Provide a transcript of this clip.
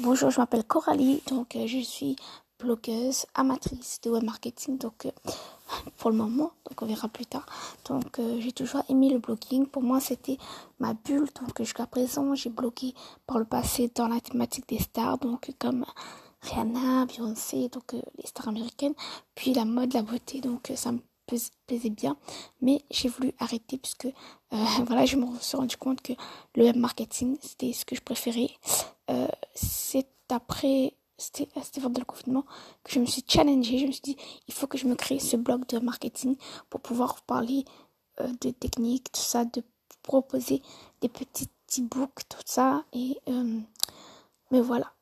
Bonjour, je m'appelle Coralie, donc euh, je suis blogueuse amatrice de web marketing, donc euh, pour le moment, donc on verra plus tard. Donc euh, j'ai toujours aimé le blogging. Pour moi, c'était ma bulle. Donc jusqu'à présent, j'ai blogué par le passé dans la thématique des stars, donc comme Rihanna, Beyoncé, donc les stars américaines, puis la mode, la beauté. Donc ça me plaisait bien, mais j'ai voulu arrêter puisque voilà, je me suis rendu compte que le web marketing c'était ce que je préférais. Euh, c'est après, c'était pendant le confinement, que je me suis challengée. Je me suis dit, il faut que je me crée ce blog de marketing pour pouvoir parler euh, de techniques, tout ça, de proposer des petits e-books, tout ça. Et, euh, mais voilà.